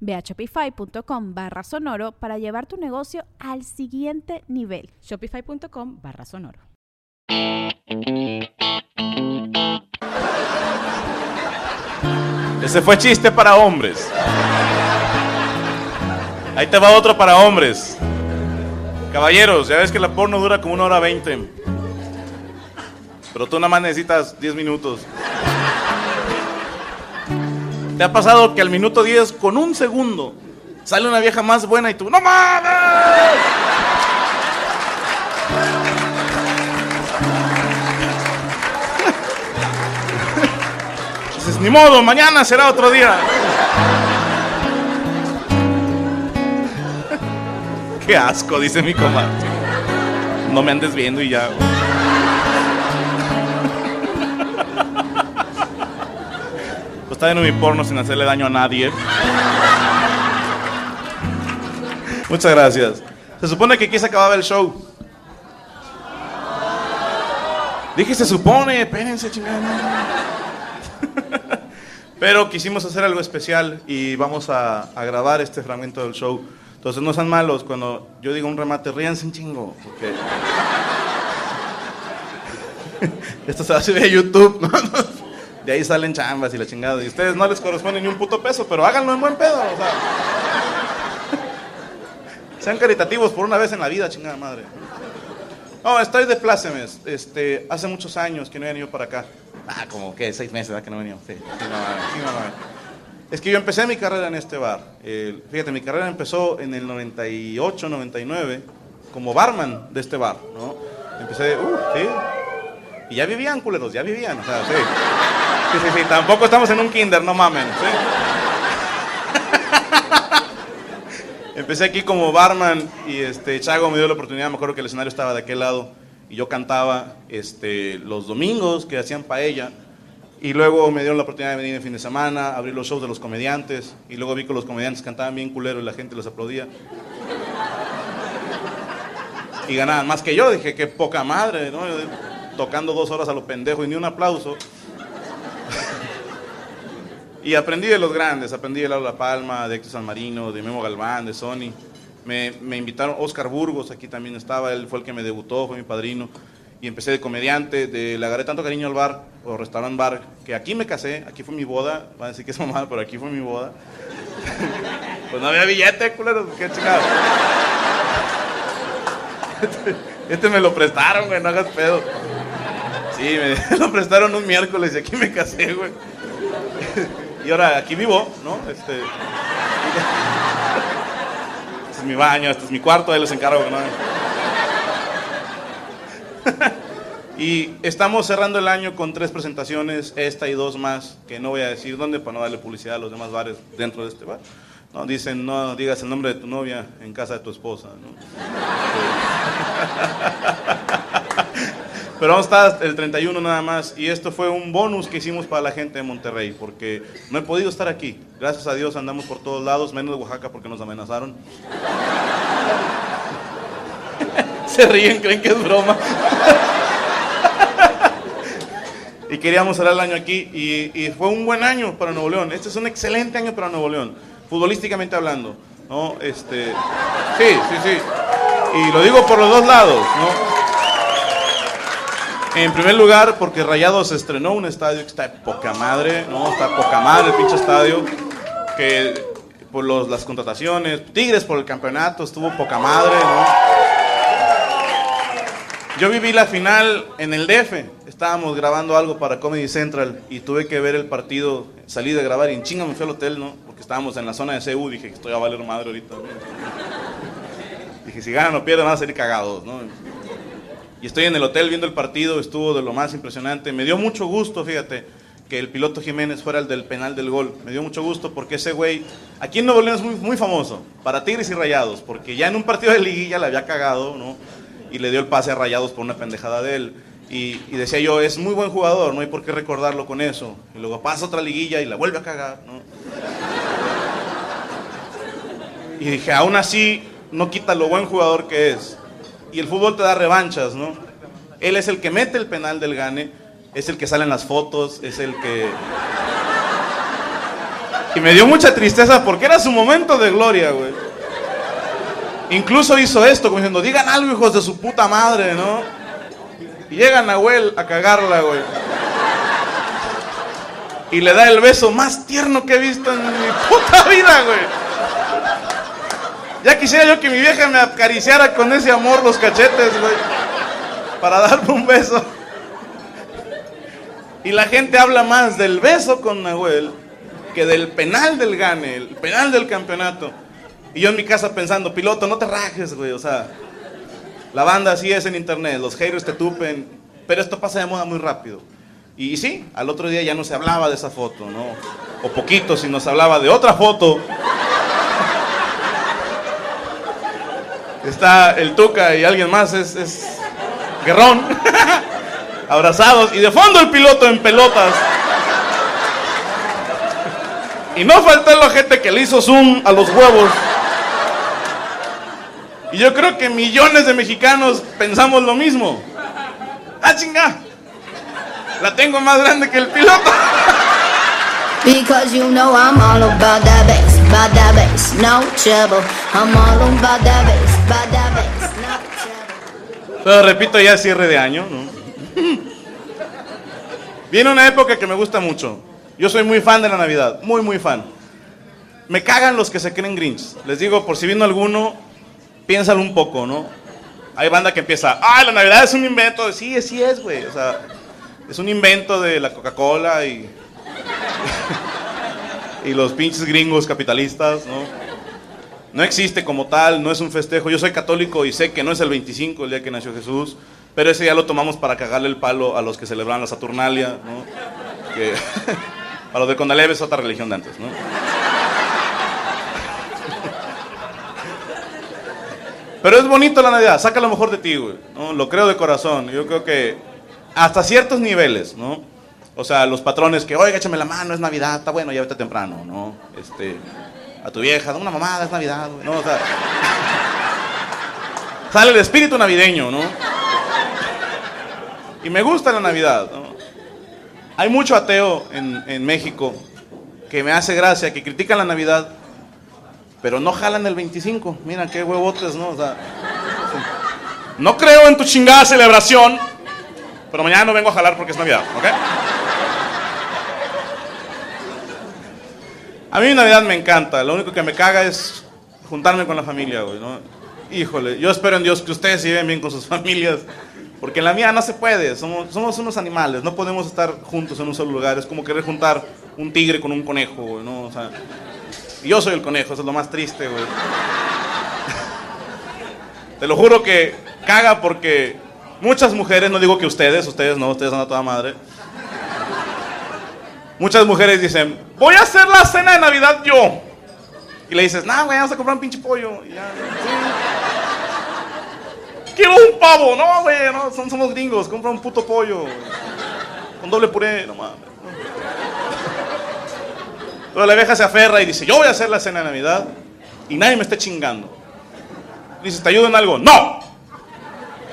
Ve a shopify.com barra sonoro para llevar tu negocio al siguiente nivel. Shopify.com barra sonoro. Ese fue chiste para hombres. Ahí te va otro para hombres. Caballeros, ya ves que la porno dura como una hora veinte. Pero tú nada más necesitas 10 minutos. ¿Te ha pasado que al minuto 10, con un segundo, sale una vieja más buena y tú, ¡No mames! Dices, ni modo, mañana será otro día. Qué asco, dice mi comadre. No me andes viendo y ya. Está viendo mi porno sin hacerle daño a nadie. Muchas gracias. Se supone que aquí se acababa el show. Dije, se supone, espérense, chingada. Pero quisimos hacer algo especial y vamos a, grabar este fragmento del show. Entonces no sean malos cuando yo digo un remate, ríanse un chingo. Esto se va a subir a YouTube. De ahí salen chambas y la chingada. Y ustedes no les corresponde ni un puto peso, pero háganlo en buen pedo. O sea. Sean caritativos por una vez en la vida, chingada madre. No, estoy de plácemes. Este, hace muchos años que no he venido para acá. Ah, como que seis meses, ¿verdad? Que no he venido. Sí, sí, no, sí, no, es que yo empecé mi carrera en este bar. Eh, fíjate, mi carrera empezó en el 98, 99, como barman de este bar, ¿no? Empecé, uh, sí. Y ya vivían, culeros, ya vivían, o sea, sí. Sí, sí, sí, tampoco estamos en un kinder, no mamen. Empecé aquí como barman y este, Chago me dio la oportunidad, me acuerdo que el escenario estaba de aquel lado y yo cantaba este, los domingos que hacían paella y luego me dieron la oportunidad de venir el fin de semana, abrir los shows de los comediantes y luego vi que los comediantes cantaban bien culero y la gente los aplaudía. Y ganaban más que yo, dije, qué poca madre, ¿no? Tocando dos horas a lo pendejo y ni un aplauso. Y aprendí de los grandes, aprendí de Lalo La Palma, de Héctor San Marino, de Memo Galván, de Sony. Me, me invitaron, Oscar Burgos, aquí también estaba, él fue el que me debutó, fue mi padrino y empecé de comediante, de, le agarré tanto cariño al bar, o restaurant bar, que aquí me casé, aquí fue mi boda, van a decir que es mamada, pero aquí fue mi boda. pues no había billete, culeros, qué chingado. Este, me lo prestaron, güey, no hagas pedo. Sí, me lo prestaron un miércoles y aquí me casé, güey. Y ahora aquí vivo, ¿no? Este, este es mi baño, este es mi cuarto, ahí les encargo, ¿no? y estamos cerrando el año con tres presentaciones, esta y dos más, que no voy a decir dónde para no darle publicidad a los demás bares dentro de este bar. No, dicen, no digas el nombre de tu novia en casa de tu esposa. ¿no? Pero vamos a estar el 31 nada más. Y esto fue un bonus que hicimos para la gente de Monterrey, porque no he podido estar aquí. Gracias a Dios andamos por todos lados, menos de Oaxaca porque nos amenazaron. Se ríen, creen que es broma. y queríamos cerrar el año aquí y, y, fue un buen año para Nuevo León. Este es un excelente año para Nuevo León, futbolísticamente hablando. ¿no? Este, sí, sí, sí. Y lo digo por los dos lados. ¿no? En primer lugar, porque Rayados estrenó un estadio que está de poca madre, ¿no? Está poca madre el pinche estadio. Que por los, las contrataciones, Tigres por el campeonato, estuvo poca madre, ¿no? Yo viví la final en el DF. Estábamos grabando algo para Comedy Central y tuve que ver el partido. Salí de grabar y en chinga me fui al hotel, ¿no? Porque estábamos en la zona de CU. Dije que estoy a valer madre ahorita. Dije, si ganan o pierden van a salir cagados, ¿no? Y estoy en el hotel viendo el partido. Estuvo de lo más impresionante. Me dio mucho gusto, fíjate, que el piloto Jiménez fuera el del penal del gol. Me dio mucho gusto porque ese güey, aquí en Nuevo León es muy, famoso, para Tigres y Rayados, porque ya en un partido de liguilla le había cagado, ¿no? y le dio el pase a Rayados por una pendejada de él. Y, decía yo, es muy buen jugador, no hay por qué recordarlo con eso. Y luego pasa otra liguilla y la vuelve a cagar, ¿no? Y dije, aún así, no quita lo buen jugador que es. Y el fútbol te da revanchas, ¿no? Él es el que mete el penal del gane, es el que sale en las fotos, es el que... Y me dio mucha tristeza porque era su momento de gloria, güey. Incluso hizo esto, como diciendo, digan algo, hijos de su puta madre, ¿no? Y llega Nahuel a cagarla, güey. Y le da el beso más tierno que he visto en mi puta vida, güey. Ya quisiera yo que mi vieja me acariciara con ese amor los cachetes, güey. Para darme un beso. Y la gente habla más del beso con Nahuel que del penal del gane, el penal del campeonato. Y yo en mi casa pensando, piloto, no te rajes, güey. O sea, la banda así es en internet, los haters te tupen, pero esto pasa de moda muy rápido. Y, sí, al otro día ya no se hablaba de esa foto, ¿no? O poquito, si nos hablaba de otra foto. Está el Tuca y alguien más, es, es Guerrón. Abrazados. Y de fondo el piloto en pelotas. Y no faltó la gente que le hizo zoom a los huevos. Y yo creo que millones de mexicanos pensamos lo mismo. ¡Ah, chinga! La tengo más grande que el piloto. Because you know I'm all about that bass, no trouble. I'm all about that no trouble. Pero repito, ya cierre de año, ¿no? Viene una época que me gusta mucho. Yo soy muy fan de la Navidad, muy, muy fan. Me cagan los que se creen Grinch. Les digo, por si vino alguno, piénsalo un poco, ¿no? Hay banda que empieza, ah, la Navidad es un invento. Sí, sí es, güey. O sea, es un invento de la Coca-Cola y, y los pinches gringos capitalistas, ¿no? No existe como tal, no es un festejo. Yo soy católico y sé que no es el 25, el día que nació Jesús, pero ese día lo tomamos para cagarle el palo a los que celebran la Saturnalia, ¿no? Que a los de Condaleve es otra religión de antes, ¿no? Pero es bonito la Navidad, saca lo mejor de ti, güey. ¿no? Lo creo de corazón. Yo creo que hasta ciertos niveles, ¿no? O sea, los patrones que, oiga, échame la mano, es Navidad, está bueno, ya vete temprano, ¿no? Este, a tu vieja, una mamada, es Navidad. ¿no? O sea, sale el espíritu navideño, ¿no? Y me gusta la Navidad, ¿no? Hay mucho ateo en, en México que me hace gracia, que critican la Navidad pero no jalan el 25. Mira qué huevotes, ¿no? O sea, no creo en tu chingada celebración, pero mañana no vengo a jalar porque es Navidad, ¿ok? A mí Navidad me encanta, lo único que me caga es juntarme con la familia, güey, ¿no? Híjole, yo espero en Dios que ustedes se lleven bien con sus familias, porque en la mía no se puede, somos, somos unos animales, no podemos estar juntos en un solo lugar, es como querer juntar un tigre con un conejo, ¿no? O sea, yo soy el conejo, eso es lo más triste, güey. Te lo juro que caga porque muchas mujeres, no digo que ustedes, ustedes no, ustedes son a toda madre. Muchas mujeres dicen, voy a hacer la cena de Navidad yo. Y le dices, nah, güey, vamos a comprar un pinche pollo. Y ya, Quiero un pavo, no, güey, no, somos gringos, compra un puto pollo. Con doble puré, no mames. Pero la vieja se aferra y dice, yo voy a hacer la cena de Navidad y nadie me esté chingando. Dice, ¿te ayudo en algo? No.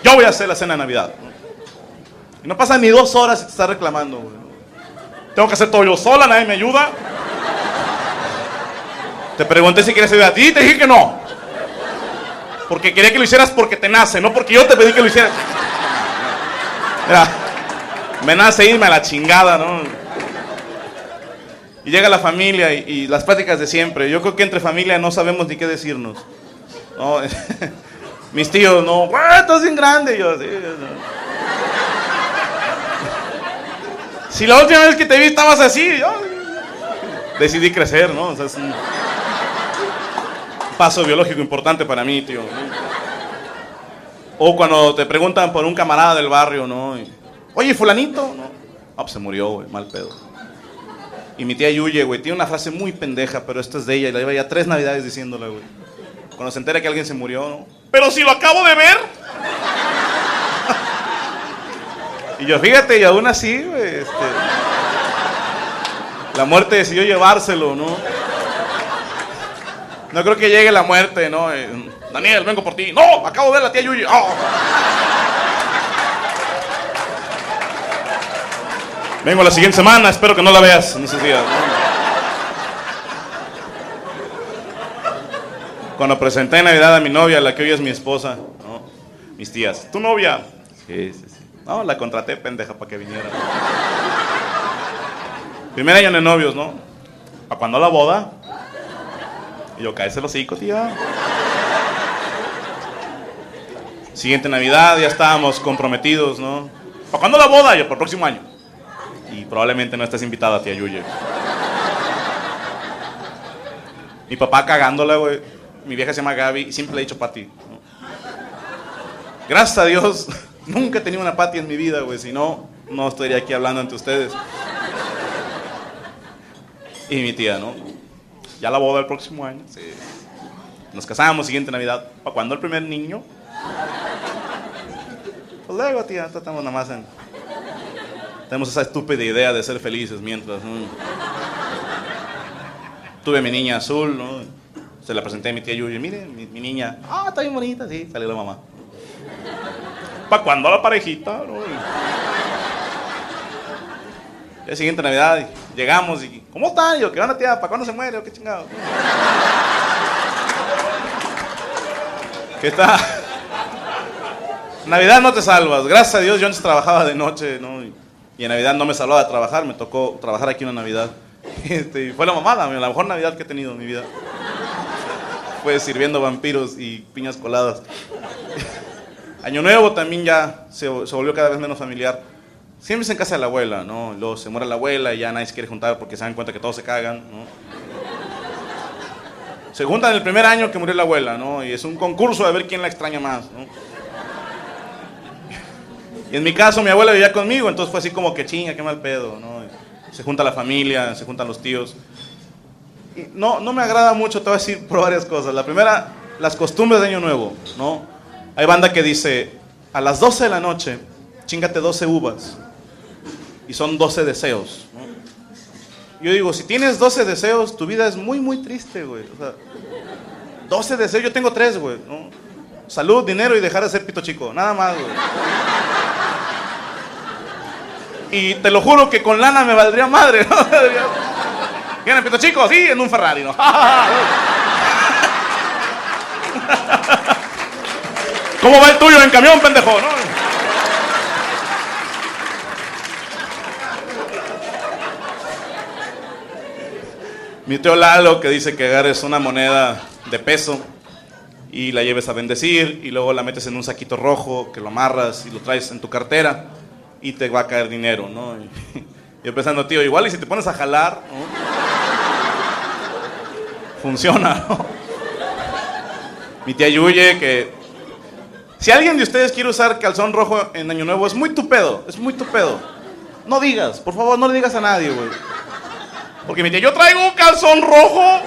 Yo voy a hacer la cena de Navidad. Y no pasa ni dos horas y te está reclamando. Tengo que hacer todo yo sola, nadie me ayuda. Te pregunté si quieres ayudar a ti y te dije que no. Porque quería que lo hicieras porque te nace, no porque yo te pedí que lo hicieras. Mira, me nace irme a la chingada, ¿no? Y llega la familia y, las pláticas de siempre. Yo creo que entre familia no sabemos ni qué decirnos. Mis tíos, no, güey, estás bien grande. Y yo, sí, no. Si la última vez que te vi estabas así, yo decidí crecer, ¿no? O sea, es un paso biológico importante para mí, tío. O cuando te preguntan por un camarada del barrio, ¿no? Y, Oye, fulanito, ¿no? Ah, pues se murió, güey, mal pedo. Y mi tía Yuye, güey, tiene una frase muy pendeja, pero esta es de ella, y la lleva ya tres navidades diciéndole, güey. Cuando se entera que alguien se murió, ¿no? Pero si lo acabo de ver. Y yo, fíjate, y aún así, este, la muerte decidió llevárselo, ¿no? No creo que llegue la muerte, ¿no? Eh, Daniel, vengo por ti. No, acabo de ver a la tía Yuyi. Oh. Vengo la siguiente semana, espero que no la veas en esos días. Cuando presenté en Navidad a mi novia, la que hoy es mi esposa, ¿no? mis tías, ¿tu novia? Sí, sí, sí. No, la contraté, pendeja, para que viniera. Primer año de novios, ¿no? ¿Para cuándo la boda? Y yo, cállese los hocico, tía. Siguiente Navidad, ya estábamos comprometidos, ¿no? ¿Para cuándo la boda? Yo, para el próximo año. Y probablemente no estés invitada, tía Yuye. Mi papá cagándola, güey. Mi vieja se llama Gaby y siempre le he dicho Pati. ¿no? Gracias a Dios, nunca he tenido una Pati en mi vida, güey. Si no, no estaría aquí hablando ante ustedes. Y mi tía, ¿no? Ya la boda el próximo año. Sí. Nos casamos, siguiente Navidad. ¿Para cuándo el primer niño? Pues luego, tía, estamos nada más en... Tenemos esa estúpida idea de ser felices mientras... Tuve mi niña azul, ¿no? Se la presenté a mi tía Yuyi. Mire, mi, mi niña. Ah, está bien bonita, sí. Salió la mamá. ¿Para cuándo la parejita? No? La siguiente Navidad llegamos y ¿cómo están? Yo, ¿qué onda tía? ¿Para cuándo se muere? ¿Qué chingado? ¿Qué está? Navidad no te salvas. Gracias a Dios yo antes trabajaba de noche, ¿no? Y, y en Navidad no me salvaba de trabajar, me tocó trabajar aquí una Navidad. Este, y fue la mamada, la mejor Navidad que he tenido en mi vida. Fue sirviendo vampiros y piñas coladas. Año Nuevo también ya se, volvió cada vez menos familiar. Siempre es en casa de la abuela, ¿no? Luego se muere la abuela y ya nadie se quiere juntar porque se dan cuenta que todos se cagan, ¿no? Se juntan el primer año que murió la abuela, ¿no? Y es un concurso de ver quién la extraña más, ¿no? Y en mi caso, mi abuela vivía conmigo, entonces fue así como que chinga, qué mal pedo, ¿no? Se junta la familia, se juntan los tíos. No, no me agrada mucho, te voy a decir por varias cosas. La primera, las costumbres de Año Nuevo, ¿no? Hay banda que dice, a las 12 de la noche, chingate 12 uvas. Y son 12 deseos. Yo digo, si tienes 12 deseos, tu vida es muy, muy triste, güey. O sea, 12 deseos, yo tengo 3, güey, ¿no? Salud, dinero y dejar de ser pito chico, nada más, güey. Y te lo juro que con lana me valdría madre, ¿no? ¿Viene pito chico? Sí, en un Ferrari, ¿no? ¿Cómo va el tuyo en camión, pendejo? Mi tío Lalo que dice que agarres una moneda de peso y la lleves a bendecir y luego la metes en un saquito rojo que lo amarras y lo traes en tu cartera y te va a caer dinero, ¿no? Y yo pensando, tío, igual y si te pones a jalar, ¿no? Funciona, ¿no? Mi tía Yuye que... Si alguien de ustedes quiere usar calzón rojo en Año Nuevo, es muy tu pedo, es muy tu pedo. No digas, por favor, no le digas a nadie, güey. Porque mi tía, yo traigo un calzón rojo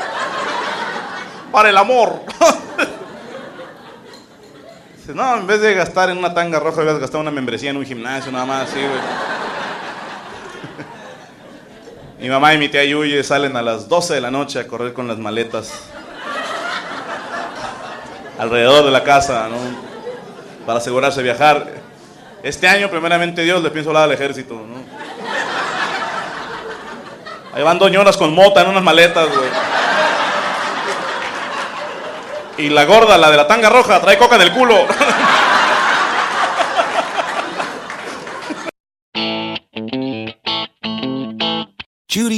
para el amor. Dice, no, en vez de gastar en una tanga roja, debes gastar una membresía en un gimnasio, nada más así, güey. Mi mamá y mi tía Yuye salen a las 12 de la noche a correr con las maletas alrededor de la casa, ¿no? Para asegurarse de viajar. Este año, primeramente Dios, le pienso hablar al ejército, ¿no? Ahí van doñonas con mota en unas maletas, güey. Y la gorda, la de la tanga roja, trae coca en el culo.